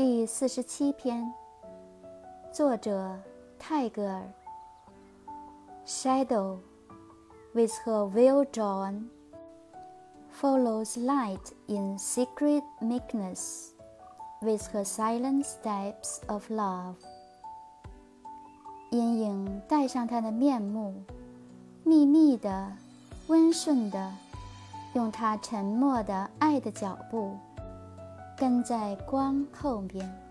第四十七篇，作者泰戈尔。Shadow, with her veil drawn, follows light in secret meekness, with her silent steps of love. 阴影带上她的面目，秘密的、温顺的，用她沉默的爱的脚步。跟在光后面。